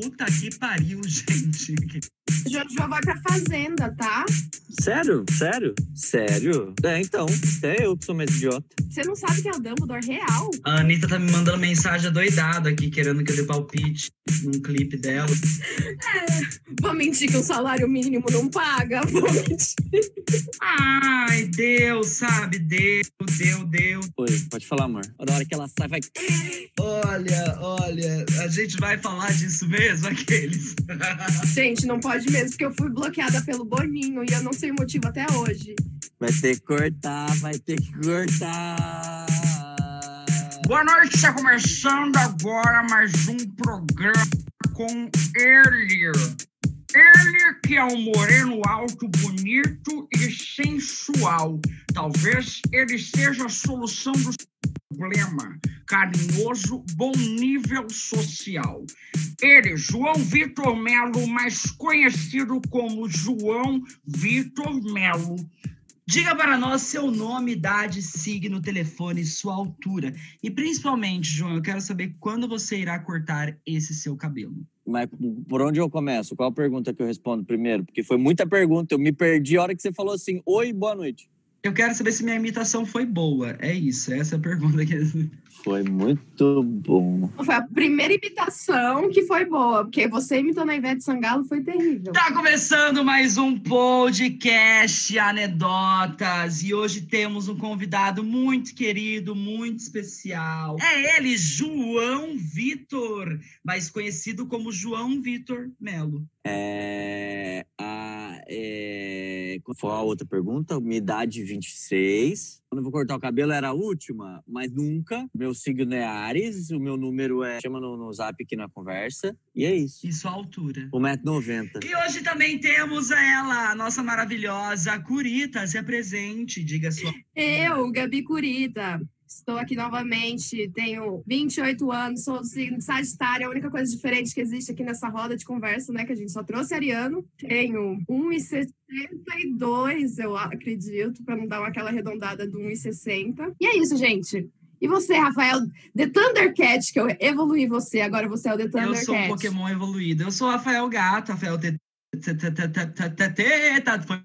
Puta que pariu, gente. Jojo vai pra fazenda, tá? Sério? Sério? Sério? É, então. É eu que sou mais idiota. Você não sabe que é o Dumbledore real? A Anitta tá me mandando mensagem doidada aqui, querendo que eu dê palpite num clipe dela. Vou mentir que o salário mínimo não paga. Vou mentir. Ai, Deus, sabe? Deus, Deus, Deus. Oi, pode falar, amor. Da hora que ela sai, vai. Olha, olha, a gente vai falar disso mesmo, aqueles. Gente, não pode mesmo, porque eu fui bloqueada pelo Boninho e eu não sei o motivo até hoje. Vai ter que cortar, vai ter que cortar. Boa noite, está começando agora mais um programa com ele. Ele que é um moreno alto, bonito e sensual. Talvez ele seja a solução do problema. Carinhoso, bom nível social. Ele, João Vitor Melo, mais conhecido como João Vitor Melo. Diga para nós seu nome, idade, signo, telefone, sua altura. E principalmente, João, eu quero saber quando você irá cortar esse seu cabelo. Mas por onde eu começo? Qual a pergunta que eu respondo primeiro? Porque foi muita pergunta. Eu me perdi a hora que você falou assim: Oi, boa noite. Eu quero saber se minha imitação foi boa. É isso, essa é a pergunta que. Foi muito bom. Foi a primeira imitação que foi boa, porque você imitando a Ivete Sangalo foi terrível. Tá começando mais um podcast Anedotas e hoje temos um convidado muito querido, muito especial. É ele, João Vitor, mais conhecido como João Vitor Melo. É, é, qual foi a outra pergunta? Minha idade 26. Quando eu vou cortar o cabelo era a última, mas nunca. Meu signo é Ares, o meu número é. Chama no, no zap aqui na conversa. E é isso. E sua altura. 1,90m. E hoje também temos ela, a nossa maravilhosa Curita. Se apresente, diga sua. Eu, Gabi Curita. Estou aqui novamente, tenho 28 anos, sou do signo Sagitário. A única coisa diferente que existe aqui nessa roda de conversa, né? Que a gente só trouxe ariano. Tenho 1,62, eu acredito, para não dar aquela arredondada do 1,60. E é isso, gente. E você, Rafael, The Thundercat, que eu evoluí você, agora você é o The Eu Thundercat. sou um Pokémon evoluído. Eu sou o Rafael Gato, Rafael T. Tá, foi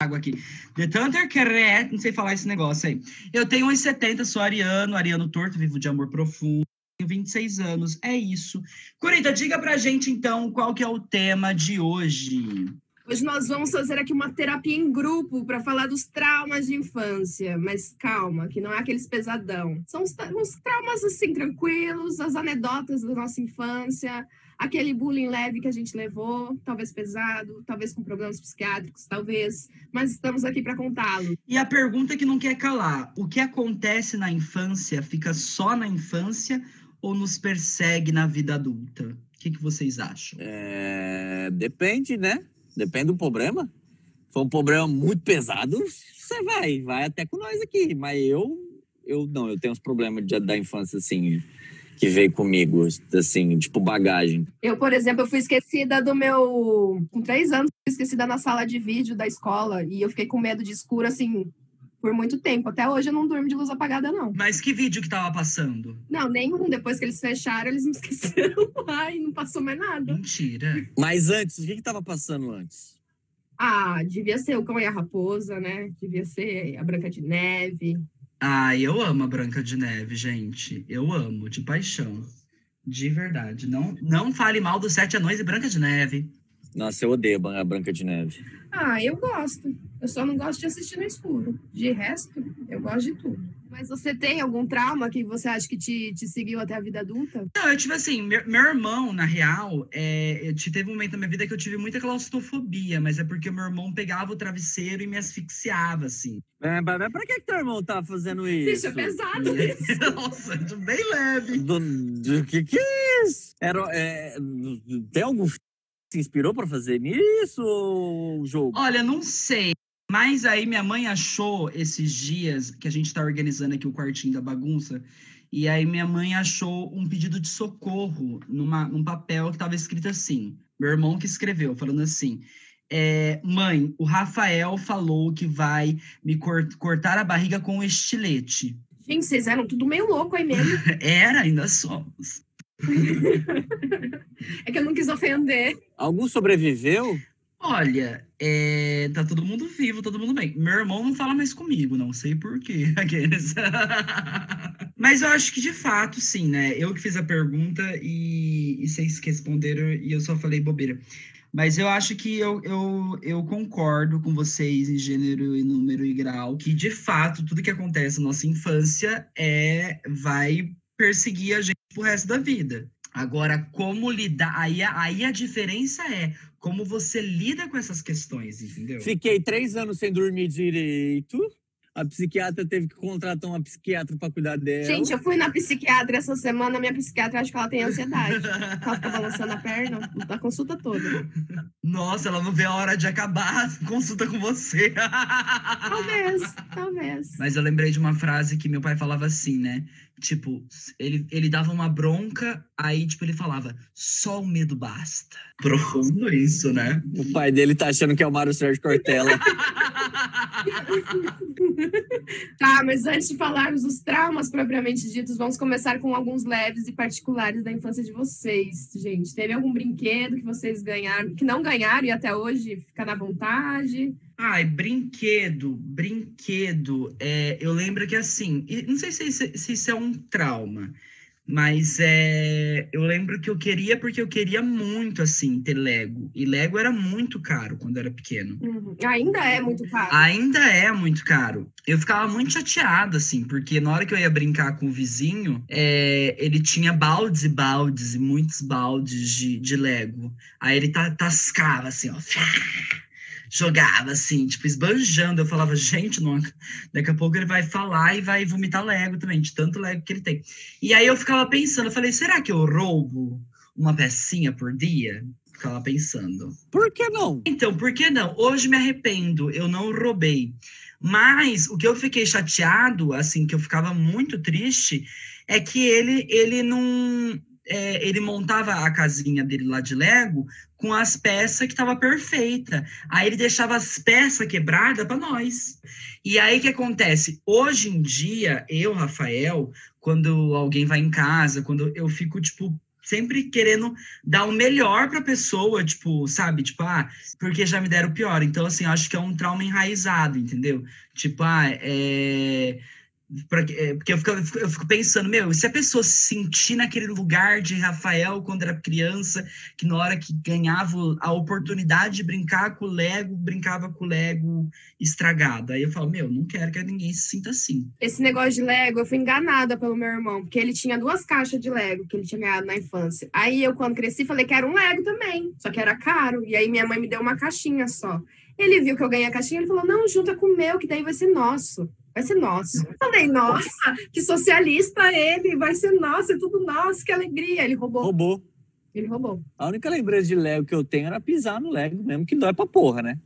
água aqui. The Thundercat, não sei falar esse negócio aí. Eu tenho 1,70, sou ariano, ariano torto, vivo de amor profundo. Tenho 26 anos, é isso. Curita, diga pra gente então qual que é o tema de hoje. Hoje nós vamos fazer aqui uma terapia em grupo para falar dos traumas de infância. Mas calma, que não é aqueles pesadão. São uns, uns traumas assim, tranquilos, as anedotas da nossa infância, aquele bullying leve que a gente levou, talvez pesado, talvez com problemas psiquiátricos, talvez. Mas estamos aqui para contá-lo. E a pergunta que não quer calar: o que acontece na infância fica só na infância ou nos persegue na vida adulta? O que, que vocês acham? É, depende, né? Depende do problema. Se for um problema muito pesado, você vai, vai até com nós aqui. Mas eu, eu não, eu tenho uns problemas de- da infância, assim, que veio comigo, assim, tipo bagagem. Eu, por exemplo, eu fui esquecida do meu. Com três anos, fui esquecida na sala de vídeo da escola. E eu fiquei com medo de escuro, assim, por muito tempo. Até hoje eu não durmo de luz apagada, não. Mas que vídeo que tava passando? Não, nenhum. Depois que eles fecharam, eles me esqueceram. Ai, não passou mais nada. Mentira. Mas antes, o que que tava passando antes? Ah, devia ser o Cão e a Raposa, né? Devia ser a Branca de Neve. Ah, eu amo a Branca de Neve, gente. Eu amo, de paixão. De verdade. Não, não fale mal dos Sete Anões e Branca de Neve. Nossa, eu odeio a Branca de Neve. Ah, eu gosto. Eu só não gosto de assistir no escuro. De resto, eu gosto de tudo. Mas você tem algum trauma que você acha que te, te seguiu até a vida adulta? Não, eu tive assim, meu, meu irmão, na real, é, eu te- teve um momento na minha vida que eu tive muita claustrofobia, mas é porque meu irmão pegava o travesseiro e me asfixiava, assim. É, mas mas pra que, que teu irmão tá fazendo isso? Isso é pesado. isso. Nossa, bem leve. Do, do que que é isso? Era, é, tem algum se inspirou pra fazer nisso ou jogo? Olha, não sei. Mas aí minha mãe achou esses dias que a gente tá organizando aqui o quartinho da bagunça. E aí minha mãe achou um pedido de socorro numa, num papel que tava escrito assim. Meu irmão que escreveu, falando assim. é, mãe, o Rafael falou que vai me cor- cortar a barriga com um estilete. Gente, vocês eram tudo meio louco aí mesmo. Era, ainda somos. é que eu não quis ofender. Algum sobreviveu? Olha, é, tá todo mundo vivo, todo mundo bem. Meu irmão não fala mais comigo, não sei porquê. Mas eu acho que de fato, sim, né? Eu que fiz a pergunta e, e vocês responderam e eu só falei bobeira. Mas eu acho que eu, eu, eu concordo com vocês em gênero e número e grau, que de fato tudo que acontece na nossa infância é vai perseguir a gente pro resto da vida. Agora, como lidar? Aí, aí a diferença é como você lida com essas questões, entendeu? Fiquei três anos sem dormir direito. A psiquiatra teve que contratar uma psiquiatra para cuidar dela. Gente, eu fui na psiquiatra essa semana, minha psiquiatra acha que ela tem ansiedade. ela fica balançando a perna, a consulta toda. Nossa, ela não vê a hora de acabar a consulta com você. talvez, talvez. Mas eu lembrei de uma frase que meu pai falava assim, né? Tipo, ele, ele dava uma bronca, aí, tipo, ele falava, só o medo basta. Profundo isso, né? O pai dele tá achando que é o Mário Sérgio Cortella. tá, mas antes de falarmos dos traumas propriamente ditos, vamos começar com alguns leves e particulares da infância de vocês, gente. Teve algum brinquedo que vocês ganharam, que não ganharam e até hoje fica na vontade? Ai, brinquedo, brinquedo. É, eu lembro que assim, não sei se, se, se isso é um trauma, mas é, eu lembro que eu queria, porque eu queria muito, assim, ter Lego. E Lego era muito caro quando era pequeno. Uhum. Ainda é muito caro. Ainda é muito caro. Eu ficava muito chateada, assim, porque na hora que eu ia brincar com o vizinho, é, ele tinha baldes e baldes, e muitos baldes de, de Lego. Aí ele tascava, assim, ó jogava assim, tipo, esbanjando. Eu falava, gente, não, daqui a pouco ele vai falar e vai vomitar Lego também, de tanto Lego que ele tem. E aí eu ficava pensando, eu falei, será que eu roubo uma pecinha por dia? Ficava pensando. Por que não? Então, por que não? Hoje me arrependo, eu não roubei. Mas o que eu fiquei chateado, assim, que eu ficava muito triste, é que ele, ele não. É, ele montava a casinha dele lá de Lego com as peças que estava perfeita. Aí ele deixava as peças quebradas para nós. E aí que acontece? Hoje em dia, eu, Rafael, quando alguém vai em casa, quando eu fico tipo sempre querendo dar o melhor para a pessoa, tipo, sabe? Tipo, ah, porque já me deram o pior. Então, assim, acho que é um trauma enraizado, entendeu? Tipo, ah, é é, porque eu fico, eu fico, pensando, meu, se a pessoa se sentir naquele lugar de Rafael quando era criança, que na hora que ganhava a oportunidade de brincar com o Lego, brincava com o Lego estragado. Aí eu falo, meu, não quero que ninguém se sinta assim. Esse negócio de Lego, eu fui enganada pelo meu irmão, porque ele tinha duas caixas de Lego que ele tinha ganhado na infância. Aí eu, quando cresci, falei que era um Lego também, só que era caro. E aí minha mãe me deu uma caixinha só. Ele viu que eu ganhei a caixinha, ele falou: não, junta com o meu, que daí vai ser nosso vai ser nosso. Eu falei, nossa, que socialista ele, vai ser nosso, é tudo nosso, que alegria. Ele roubou. Roubou. Ele roubou. A única lembrança de Lego que eu tenho era pisar no Lego mesmo, que dói pra porra, né?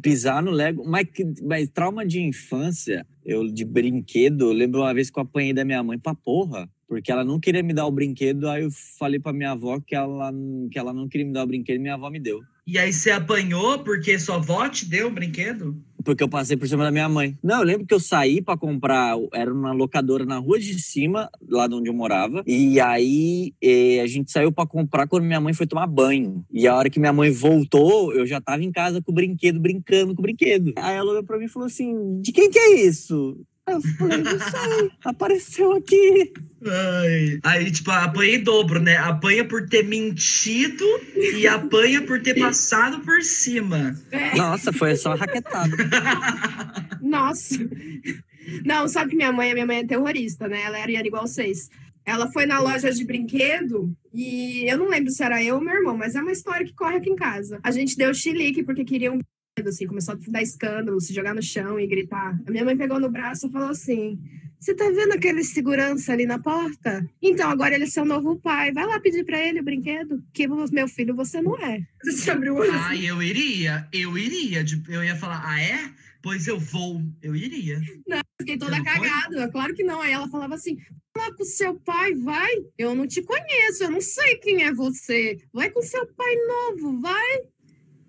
Pisar no Lego. Mas, mas trauma de infância, eu de brinquedo, eu lembro uma vez que eu apanhei da minha mãe pra porra porque ela não queria me dar o brinquedo, aí eu falei para minha avó que ela, que ela não queria me dar o brinquedo e minha avó me deu. E aí você apanhou porque sua avó te deu o brinquedo? Porque eu passei por cima da minha mãe. Não, eu lembro que eu saí para comprar, era uma locadora na rua de cima, lá de onde eu morava. E aí eh, a gente saiu para comprar quando minha mãe foi tomar banho. E a hora que minha mãe voltou, eu já tava em casa com o brinquedo, brincando com o brinquedo. Aí ela olhou para mim e falou assim: de quem que é isso? Eu falei, não sei, apareceu aqui. Ai. Aí, tipo, apanhei dobro, né? Apanha por ter mentido e apanha por ter passado por cima. É. Nossa, foi só raquetado. Nossa. Não, sabe que minha mãe, minha mãe é terrorista, né? Ela era igual vocês. Ela foi na loja de brinquedo e eu não lembro se era eu ou meu irmão, mas é uma história que corre aqui em casa. A gente deu chilique porque queriam assim, começou a dar escândalo, se jogar no chão e gritar. A minha mãe pegou no braço e falou assim: Você tá vendo aquele segurança ali na porta? Então agora ele é seu novo pai. Vai lá pedir para ele o brinquedo, que meu filho você não é. Você abriu o olho. Ah, eu iria, eu iria. Eu ia falar: Ah, é? Pois eu vou, eu iria. Não, fiquei toda cagada. Foi? Claro que não. Aí ela falava assim: lá com seu pai, vai. Eu não te conheço, eu não sei quem é você. Vai com seu pai novo, vai.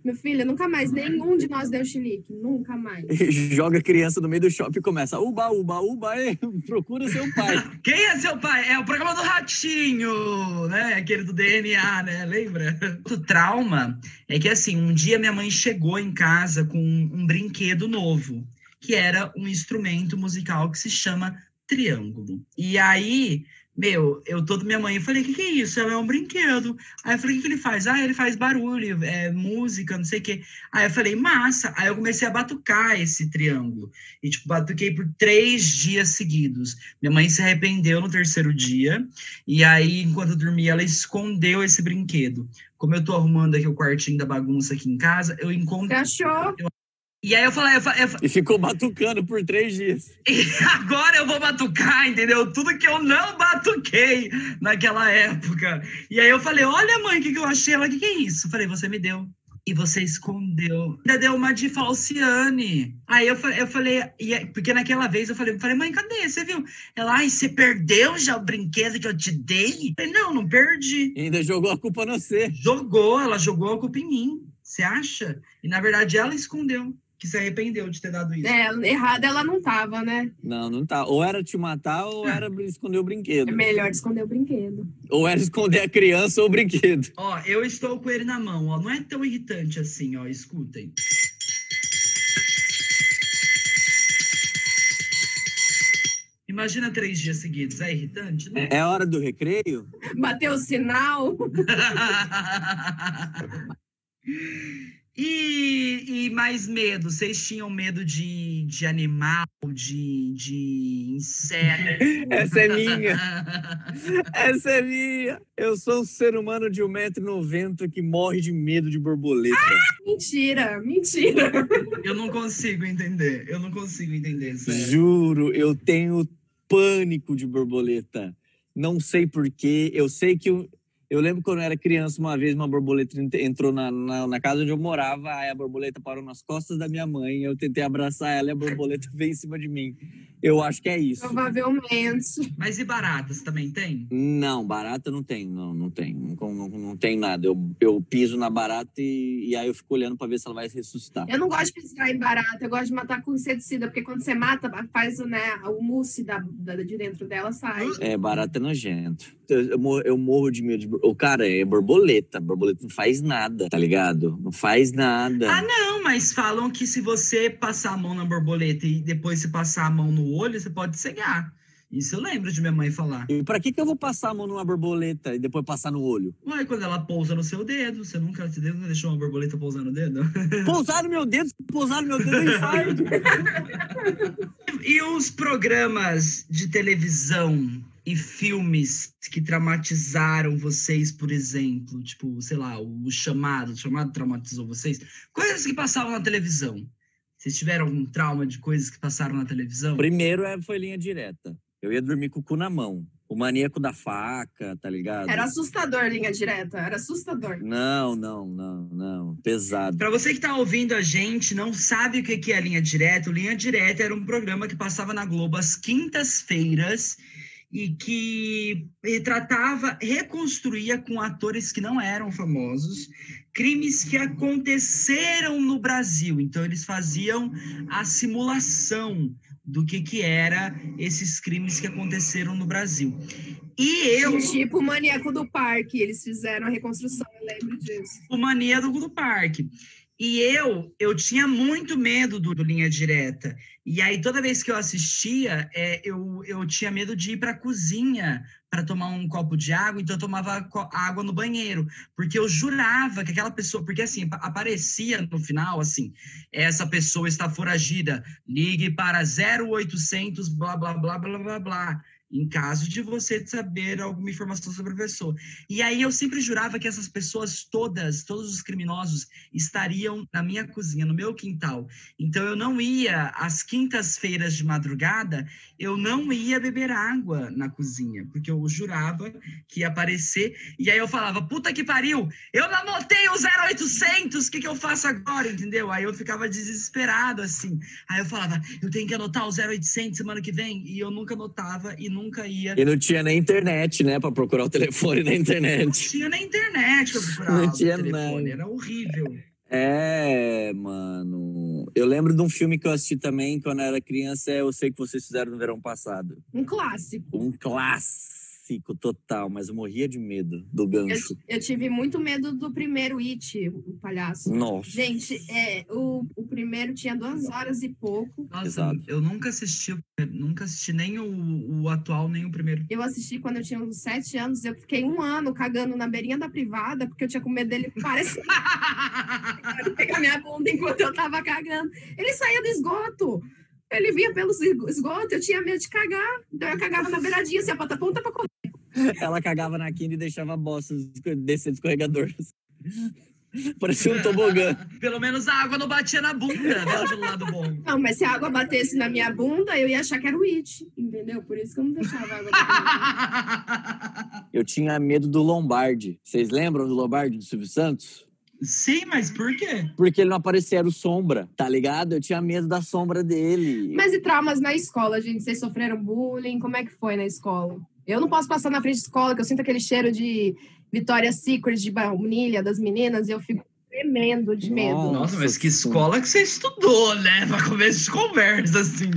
Meu filho, nunca mais, nenhum de nós deu chilique, nunca mais. Joga a criança no meio do shopping e começa, uba, uba, uba, e procura seu pai. Quem é seu pai? É o programa do Ratinho, né? Aquele do DNA, né? Lembra? O trauma é que, assim, um dia minha mãe chegou em casa com um brinquedo novo, que era um instrumento musical que se chama triângulo. E aí meu, eu todo minha mãe, eu falei, o que, que é isso? Ela é um brinquedo. Aí eu falei, o que, que ele faz? Ah, ele faz barulho, é, música, não sei o quê. Aí eu falei, massa. Aí eu comecei a batucar esse triângulo. E, tipo, batuquei por três dias seguidos. Minha mãe se arrependeu no terceiro dia. E aí, enquanto eu dormia, ela escondeu esse brinquedo. Como eu tô arrumando aqui o quartinho da bagunça aqui em casa, eu encontro. Você achou? E aí eu falei, eu falei, eu falei, E ficou batucando por três dias. e agora eu vou batucar, entendeu? Tudo que eu não batuquei naquela época. E aí eu falei, olha mãe, o que, que eu achei? Ela, o que, que é isso? Eu falei, você me deu. E você escondeu. Ainda deu uma de falciane. Aí eu falei, eu falei porque naquela vez eu falei, eu falei, mãe, cadê? Você viu? Ela, ai, você perdeu já o brinquedo que eu te dei? Eu falei, não, não perdi. E ainda jogou a culpa no você. Jogou, ela jogou a culpa em mim. Você acha? E na verdade ela escondeu, que se arrependeu de ter dado isso. É, errada ela não tava, né? Não, não tá. Ou era te matar ou era esconder o É brinquedo. melhor esconder o brinquedo. Ou era esconder a criança ou o brinquedo. Ó, eu estou com ele na mão, ó. Não é tão irritante assim, ó. Escutem. Imagina três dias seguidos. É irritante, né? É hora do recreio? Bateu o sinal. e, e mais medo? Vocês tinham medo de, de animal, de, de inseto? Essa é minha. Essa é minha. Eu sou um ser humano de 1,90m que morre de medo de borboleta. Mentira, mentira. Eu não consigo entender. Eu não consigo entender, sério. Juro, eu tenho pânico de borboleta. Não sei porquê. Eu sei que eu, eu lembro quando eu era criança, uma vez uma borboleta ent- entrou na, na, na casa onde eu morava, aí a borboleta parou nas costas da minha mãe. Eu tentei abraçar ela e a borboleta veio em cima de mim. Eu acho que é isso. Provavelmente. Mas e baratas também tem? Não, barata não tem, não, não tem. Não, não, não tem nada. Eu, eu piso na barata e, e aí eu fico olhando pra ver se ela vai ressuscitar. Eu não gosto de pisar em barata, eu gosto de matar com inseticida, porque quando você mata, faz né, o mousse da, da- de dentro dela sai. É, barata é nojento. Eu, eu morro, eu morro de medo de. O cara é borboleta. Borboleta não faz nada, tá ligado? Não faz nada. Ah, não, mas falam que se você passar a mão na borboleta e depois se passar a mão no olho, você pode cegar. Isso eu lembro de minha mãe falar. E pra que, que eu vou passar a mão numa borboleta e depois passar no olho? Ué, quando ela pousa no seu dedo, você nunca, você nunca deixou uma borboleta pousar no dedo? Pousar no meu dedo, pousar no meu dedo, eu infarto. E os programas de televisão e filmes que traumatizaram vocês, por exemplo? Tipo, sei lá, o chamado, o chamado traumatizou vocês? Coisas que passavam na televisão. Vocês tiveram algum trauma de coisas que passaram na televisão? Primeiro é, foi linha direta. Eu ia dormir com o cu na mão. O maníaco da faca, tá ligado? Era assustador, linha direta. Era assustador. Não, não, não, não. Pesado. Para você que está ouvindo a gente, não sabe o que que é Linha Direta, o Linha Direta era um programa que passava na Globo às quintas-feiras e que retratava, reconstruía com atores que não eram famosos crimes que aconteceram no Brasil. Então eles faziam a simulação do que que era esses crimes que aconteceram no Brasil. E eu Tipo o maníaco do parque, eles fizeram a reconstrução, eu lembro disso. o mania do, do parque. E eu, eu tinha muito medo do, do Linha Direta. E aí, toda vez que eu assistia, é, eu, eu tinha medo de ir para a cozinha para tomar um copo de água, então eu tomava água no banheiro, porque eu jurava que aquela pessoa, porque assim, pa- aparecia no final, assim, essa pessoa está foragida, ligue para 0800, blá, blá, blá, blá, blá, blá, em caso de você saber alguma informação sobre a pessoa. E aí eu sempre jurava que essas pessoas todas, todos os criminosos, estariam na minha cozinha, no meu quintal. Então eu não ia, às quintas-feiras de madrugada, eu não ia beber água na cozinha, porque eu jurava que ia aparecer. E aí eu falava, puta que pariu, eu não anotei o 0800, o que, que eu faço agora, entendeu? Aí eu ficava desesperado, assim. Aí eu falava, eu tenho que anotar o 0800 semana que vem. E eu nunca anotava e nunca ia. E não tinha nem internet, né? Pra procurar o telefone na Não internet. tinha na internet pra procurar Não o tinha telefone, nada. era horrível. É, mano. Eu lembro de um filme que eu assisti também quando eu era criança, é Eu Sei Que Vocês Fizeram no Verão Passado. Um clássico. Um clássico total, mas eu morria de medo do gancho. Eu, eu tive muito medo do primeiro It, o palhaço. Nossa. Gente, é, o, o primeiro tinha duas horas e pouco. Nossa, Exato. eu nunca assisti, nunca assisti nem o, o atual, nem o primeiro. Eu assisti quando eu tinha uns sete anos. Eu fiquei um ano cagando na beirinha da privada, porque eu tinha com medo dele parecer pegar minha bunda enquanto eu tava cagando. Ele saía do esgoto. Ele vinha pelo esgoto, eu tinha medo de cagar. Então eu cagava na beiradinha, assim, a ponta ponta pra correr. Ela cagava na quina e deixava a bosta descer do escorregador. Parecia um tobogã. Pelo menos a água não batia na bunda, né? Pelo lado bom. Não, mas se a água batesse na minha bunda, eu ia achar que era o It, entendeu? Por isso que eu não deixava a água bater. Eu tinha medo do Lombardi. Vocês lembram do Lombardi do Silvio Santos? Sim, mas por quê? Porque ele não aparecia, era o sombra, tá ligado? Eu tinha medo da sombra dele. Mas e traumas na escola, gente? Vocês sofreram bullying? Como é que foi na escola? Eu não posso passar na frente de escola, que eu sinto aquele cheiro de Victoria's Secret, de baunilha das meninas, e eu fico tremendo de medo. Nossa. Nossa, mas que escola que você estudou, né? Pra começo de conversa, assim.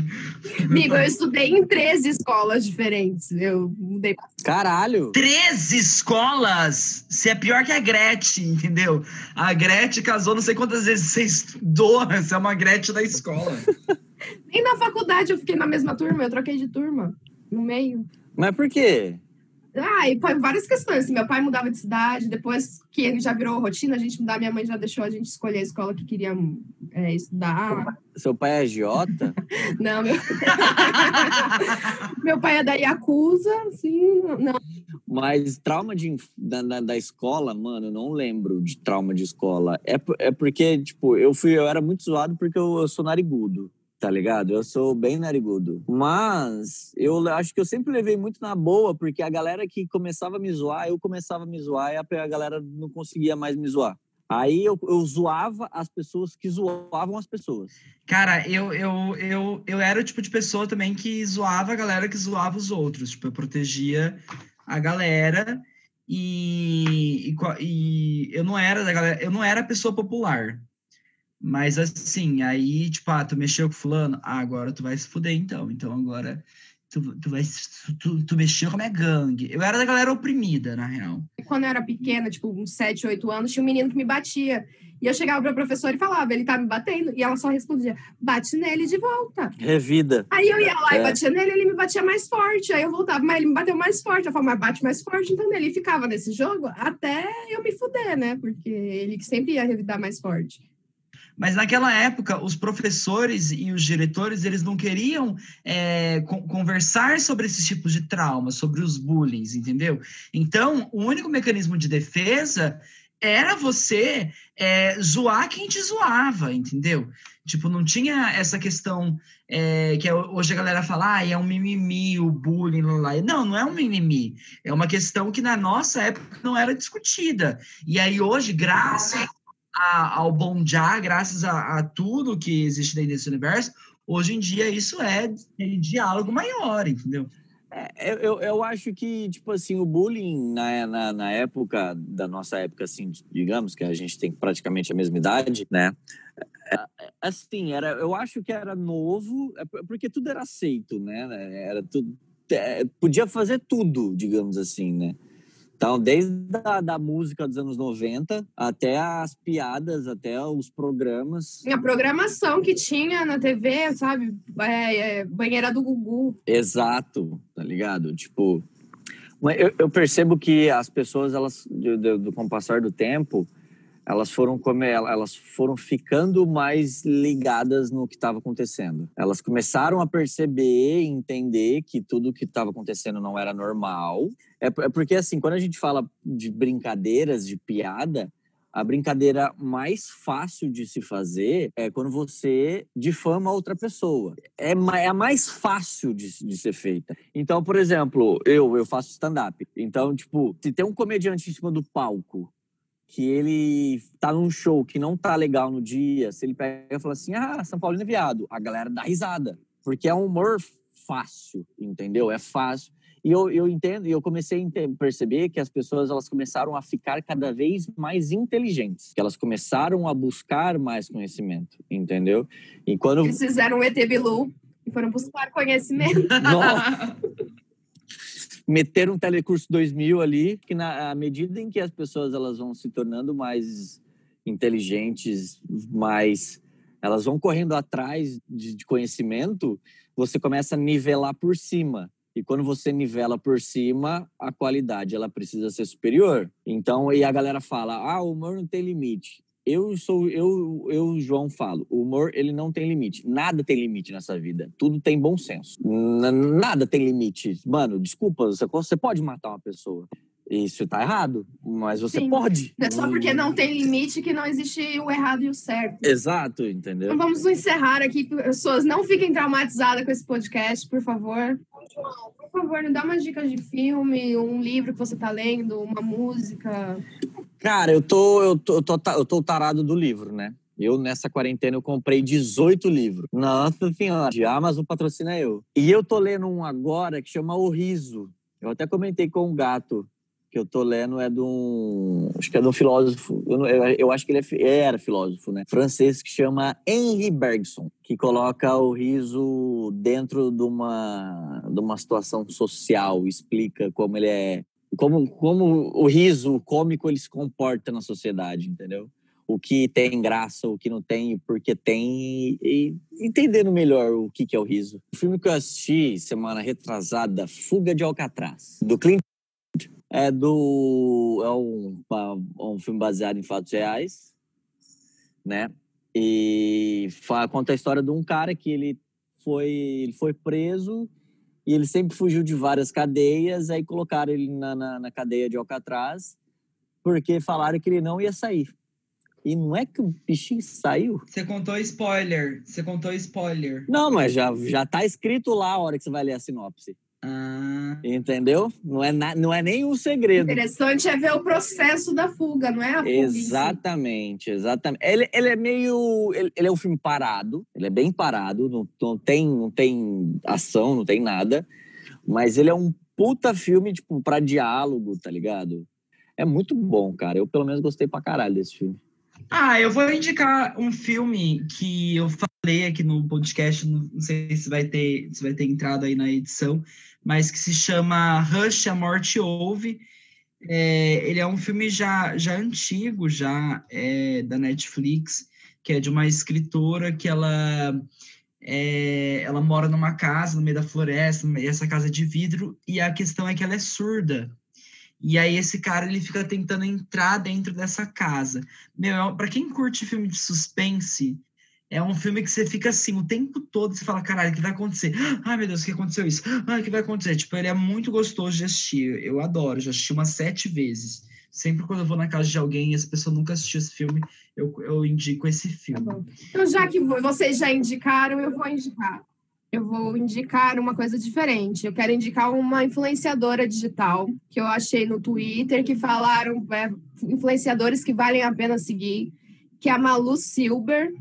Amigo, eu estudei em 13 escolas diferentes. Eu mudei. Caralho! 13 escolas! Você é pior que a Gretchen, entendeu? A Gretchen casou não sei quantas vezes você estudou. Você é uma Gretchen da escola. Nem na faculdade eu fiquei na mesma turma, eu troquei de turma no meio. Mas por quê? Ah, e foi várias questões. Assim, meu pai mudava de cidade, depois que ele já virou rotina, a gente mudar, minha mãe já deixou a gente escolher a escola que queria é, estudar. Seu pai é agiota? Não, meu... meu pai é da Yakuza, assim, não. Mas trauma de, da, da, da escola, mano, eu não lembro de trauma de escola. É, é porque, tipo, eu fui, eu era muito zoado porque eu, eu sou narigudo, tá ligado? Eu sou bem narigudo. Mas eu acho que eu sempre levei muito na boa, porque a galera que começava a me zoar, eu começava a me zoar e a, galera não conseguia mais me zoar. Aí eu, eu zoava as pessoas que zoavam as pessoas. Cara, eu, eu, eu, eu era o tipo de pessoa também que zoava a galera que zoava os outros. Tipo, eu protegia a galera e, e, e eu não era da galera, eu não era a pessoa popular. Mas assim, aí, tipo, ah, tu mexeu com fulano, ah, agora tu vai se fuder então. Então agora tu, tu vai tu, tu mexeu com a minha gangue. Eu era da galera oprimida, na real. Quando eu era pequena, tipo, uns 7, 8 anos, tinha um menino que me batia. E eu chegava pra professora e falava, ele tá me batendo. E ela só respondia, bate nele de volta. Revida. Aí eu ia lá e É. batia nele, ele me batia mais forte. Aí eu voltava, mas ele me bateu mais forte. Eu falava, mas bate mais forte. Então ele ficava nesse jogo até eu me fuder, né? Porque ele que sempre ia revidar mais forte. Mas naquela época, os professores e os diretores, eles não queriam é, con- conversar sobre esses tipos de traumas, sobre os bullying, entendeu? Então, o único mecanismo de defesa era você é, zoar quem te zoava, entendeu? Tipo, não tinha essa questão é, que é- hoje a galera fala, ah, é um mimimi, o bullying, lá. Não, não é um mimimi. É uma questão que na nossa época não era discutida. E aí hoje, graças a- ao bom já, graças a, a tudo que existe dentro desse universo, hoje em dia isso é diálogo maior, entendeu? É, Eu, eu, acho que, tipo assim, o bullying na, na, na época, da nossa época, assim, digamos, que a gente tem praticamente a mesma idade, né? É, é, Assim, era, eu acho que era novo, é por- porque tudo era aceito, né? Era tudo, podia fazer tudo, digamos assim, né? Então, desde a da música dos anos 90 até as piadas, até os programas. A programação que tinha na TV, sabe? É, é, banheira do Gugu. Exato, tá ligado? Tipo, mas eu, eu percebo que as pessoas, elas, do, do- do- com o passar do tempo, elas foram come, elas foram ficando mais ligadas no que estava acontecendo. Elas começaram a perceber, entender que tudo que estava acontecendo não era normal. É, é porque assim, quando a gente fala de brincadeiras, de piada, a brincadeira mais fácil de se fazer é quando você difama outra pessoa. É, é a mais fácil de, de ser feita. Então, por exemplo, eu, eu faço stand-up. Então, tipo, se tem um comediante em cima do palco que ele tá num show que não tá legal no dia, se ele pega e fala assim, ah, São Paulino é viado, a galera dá risada. Porque é um humor fácil, entendeu? É fácil. E eu, eu entendo, e eu comecei a perceber que as pessoas elas começaram a ficar cada vez mais inteligentes, que elas começaram a buscar mais conhecimento, entendeu? E quando eles fizeram o ET Bilu e foram buscar conhecimento. Nossa. meter um telecurso 2000 ali, que na medida em que as pessoas elas vão se tornando mais inteligentes, mais elas vão correndo atrás de, de conhecimento, você começa a nivelar por cima. E quando você nivela por cima, a qualidade ela precisa ser superior. Então, e a galera fala: "Ah, o humor não tem limite". Eu sou eu eu João falo, o humor ele não tem limite. Nada tem limite nessa vida. Tudo tem bom senso. Nada tem limite. Mano, desculpa, você pode matar uma pessoa. Isso tá errado, mas você Sim. pode. É só porque não tem limite que não existe o errado e o certo. Exato, entendeu? Então vamos encerrar aqui. Pessoas, não fiquem traumatizadas com esse podcast, por favor. João, por favor, me dá umas dicas de filme, um livro que você tá lendo, uma música. Cara, eu tô, eu tô, eu tô, eu tô tarado do livro, né? Eu, nessa quarentena, eu comprei 18 livros. Nossa senhora, de Amazon patrocina eu. E eu tô lendo um agora que chama O Riso. Eu até comentei com um gato que eu tô lendo é de um. Acho que é de um filósofo. Eu, eu, acho que ele é, era filósofo, né? Francês que chama Henri Bergson, que coloca o riso dentro de uma, de uma situação social, explica como ele é como, como o riso cômico ele se comporta na sociedade, entendeu? O que tem graça, o que não tem, porque tem, e entendendo melhor o que, que é o riso. O filme que eu assisti semana retrasada, Fuga de Alcatraz, do Clint é do é um, um filme baseado em fatos reais, né? E conta a história de um cara que ele foi ele foi preso e ele sempre fugiu de várias cadeias, aí colocaram ele na, na, na cadeia de Alcatraz, porque falaram que ele não ia sair. E não é que o bichinho saiu. Você contou spoiler. Você contou spoiler. Não, mas já, já tá escrito lá a hora que você vai ler a sinopse. Ah. Entendeu? Não é, na, não é nenhum segredo. Interessante é ver o processo da fuga, não é a fuga. Exatamente, exatamente. Ele, ele é meio. Ele, ele, é um filme parado, ele é bem parado, não, não, tem, não tem ação, não tem nada. Mas ele é um puta filme, tipo, pra diálogo, tá ligado? É muito bom, cara. Eu, pelo menos, gostei pra caralho desse filme. Ah, eu vou indicar um filme que eu falei aqui no podcast, não sei se vai ter, se vai ter entrado aí na edição, mas que se chama Rush, A Morte Ouve. É, ele é um filme já, já antigo, já é, da Netflix, que é de uma escritora que ela, é, ela mora numa casa no meio da floresta, e essa casa é de vidro, e a questão é que ela é surda. E aí esse cara ele fica tentando entrar dentro dessa casa. Meu, para quem curte filme de suspense, é um filme que você fica assim o tempo todo, você fala, caralho, o que vai acontecer? Ai, meu Deus, o que aconteceu isso? Ai, o que vai acontecer? Tipo, ele é muito gostoso de assistir. Eu adoro, já assisti umas sete vezes. Sempre quando eu vou na casa de alguém e essa pessoa nunca assistiu esse filme, eu, eu indico esse filme. Tá então, já que vocês já indicaram, eu vou indicar. Eu vou indicar uma coisa diferente. Eu quero indicar uma influenciadora digital que eu achei no Twitter, que falaram é, influenciadores que valem a pena seguir, que é a Malu Silber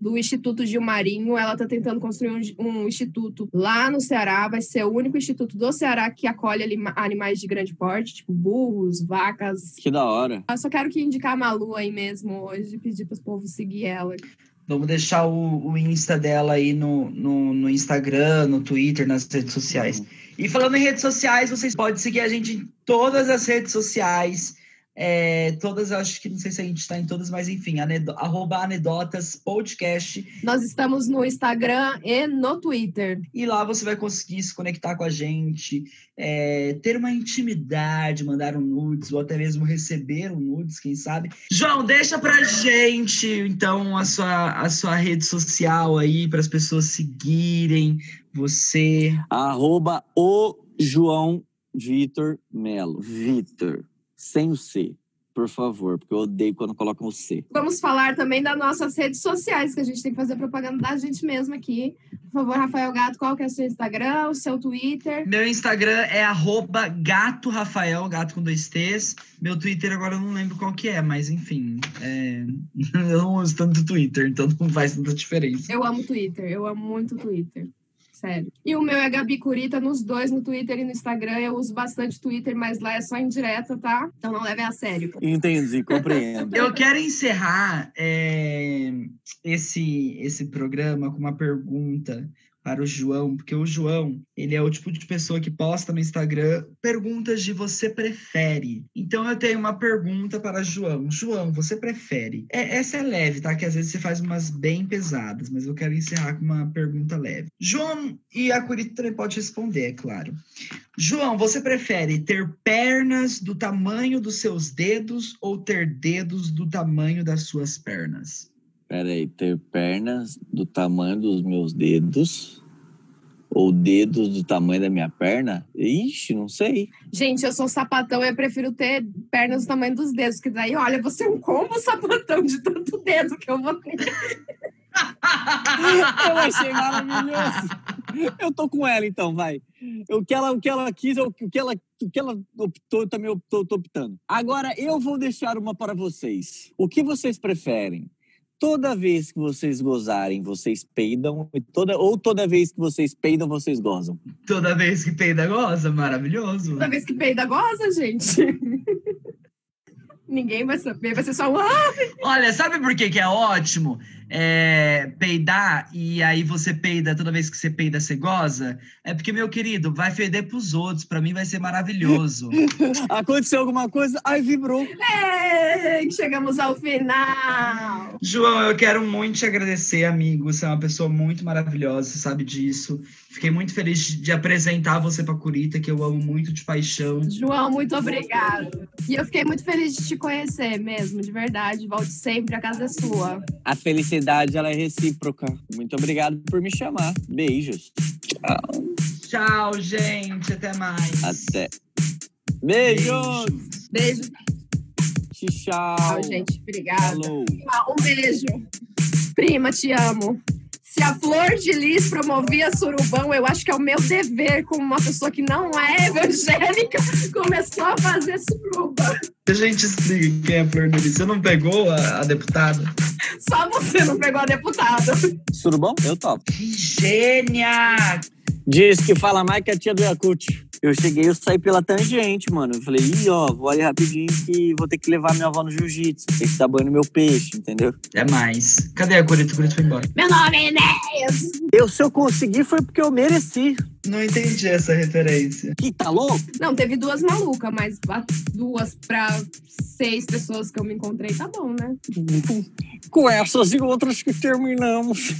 do Instituto Gilmarinho. Ela está tentando construir um, um, instituto lá no Ceará. Vai ser o único instituto do Ceará que acolhe animais de grande porte, tipo burros, vacas. Que da hora. Eu só quero que indicar a Malu aí mesmo hoje, pedir para os povos seguir ela. Vamos deixar o, o Insta dela aí no, no, no, Instagram, no Twitter, nas redes sociais. Uhum. E falando em redes sociais, vocês podem seguir a gente em todas as redes sociais. É, todas, acho que não sei se a gente está em todas, mas enfim, arroba anedotas podcast. Nós estamos no Instagram e no Twitter. E lá você vai conseguir se conectar com a gente, é, ter uma intimidade, mandar um nudes, ou até mesmo receber um nudes, quem sabe. João, deixa pra gente, então, a sua, a sua rede social aí, para as pessoas seguirem você. Arroba o João Vitor Melo. Vitor sem o C, por favor, porque eu odeio quando colocam o C. Vamos falar também das nossas redes sociais, que a gente tem que fazer propaganda da gente mesmo aqui. Por favor, Rafael Gato, qual que é o seu Instagram, o seu Twitter? Meu Instagram é arroba gato Rafael, gato com dois T's. Meu Twitter agora eu não lembro qual que é, mas enfim, é... eu não uso tanto Twitter, então não faz tanta diferença. Eu amo Twitter, eu amo muito Twitter. Sério. E o meu é Gabi Curita nos dois, no Twitter e no Instagram. Eu uso bastante Twitter, mas lá é só indireta, tá? Então não leve a sério. Entendi, compreendo. Eu quero encerrar é, esse, esse programa com uma pergunta para o João, porque o João, ele é o tipo de pessoa que posta no Instagram perguntas de você prefere. Então eu tenho uma pergunta para João. João, você prefere? É, essa é leve, tá? Que às vezes você faz umas bem pesadas, mas eu quero encerrar com uma pergunta leve. João, e a Curita também pode responder, é claro. João, você prefere ter pernas do tamanho dos seus dedos ou ter dedos do tamanho das suas pernas? Peraí, ter pernas do tamanho dos meus dedos ou dedos do tamanho da minha perna? Ixi, não sei. Gente, eu sou sapatão e eu prefiro ter pernas do tamanho dos dedos, que daí, olha, você é um combo sapatão de tanto dedo que eu vou ter. eu achei maravilhoso. Eu tô com ela, então, vai. O que ela, o que ela quis, o que ela, o que ela optou, eu também tô, tô optando. Agora, eu vou deixar uma para vocês. O que vocês preferem? Toda vez que vocês gozarem, vocês peidam, toda, ou toda vez que vocês peidam, vocês gozam? Toda vez que peida, goza, maravilhoso. Toda vez que peida, goza, gente. Ninguém vai saber, vai ser só um. Olha, sabe por que, que é ótimo? é, peidar e aí você peida toda vez que você peida, você goza, é porque, meu querido, vai feder pros outros. Para mim vai ser maravilhoso. Aconteceu alguma coisa, aí vibrou. Ei, chegamos ao final. João, eu quero muito te agradecer, amigo. Você é uma pessoa muito maravilhosa, você sabe disso. Fiquei muito feliz de apresentar você para Curita, que eu amo muito de paixão. João, muito obrigado. E eu fiquei muito feliz de te conhecer mesmo, de verdade. Volte sempre, a casa é sua. A felicidade, ela é recíproca. Muito obrigado por me chamar. Beijos. Tchau. Tchau, gente. Até mais. Até. Beijos. Beijo. Tchau. Tchau, gente. Obrigada. Falou. Um beijo. Prima, te amo. Se a Flor de Lis promovia surubão, eu acho que é o meu dever, como uma pessoa que não é evangélica, começou a fazer suruba. A gente explica quem é a Flor de Lis. Você não pegou a, a deputada? Só você não pegou a deputada. Surubão? Eu topo. Que gênia! Diz que fala mais que a tia do Yakut. Eu cheguei, eu saí pela tangente, mano. Eu falei, ih, ó, vou ali rapidinho que vou ter que levar minha avó no jiu-jitsu. Tem que dar banho no meu peixe, entendeu? É mais. Cadê a Curita? A Curita foi embora. Meu nome é Inês. Eu, se eu consegui, foi porque eu mereci. Não entendi essa referência. Que tá louco? Não, teve duas malucas, mas duas pra seis pessoas que eu me encontrei, tá bom, né? Com essas e outras que terminamos.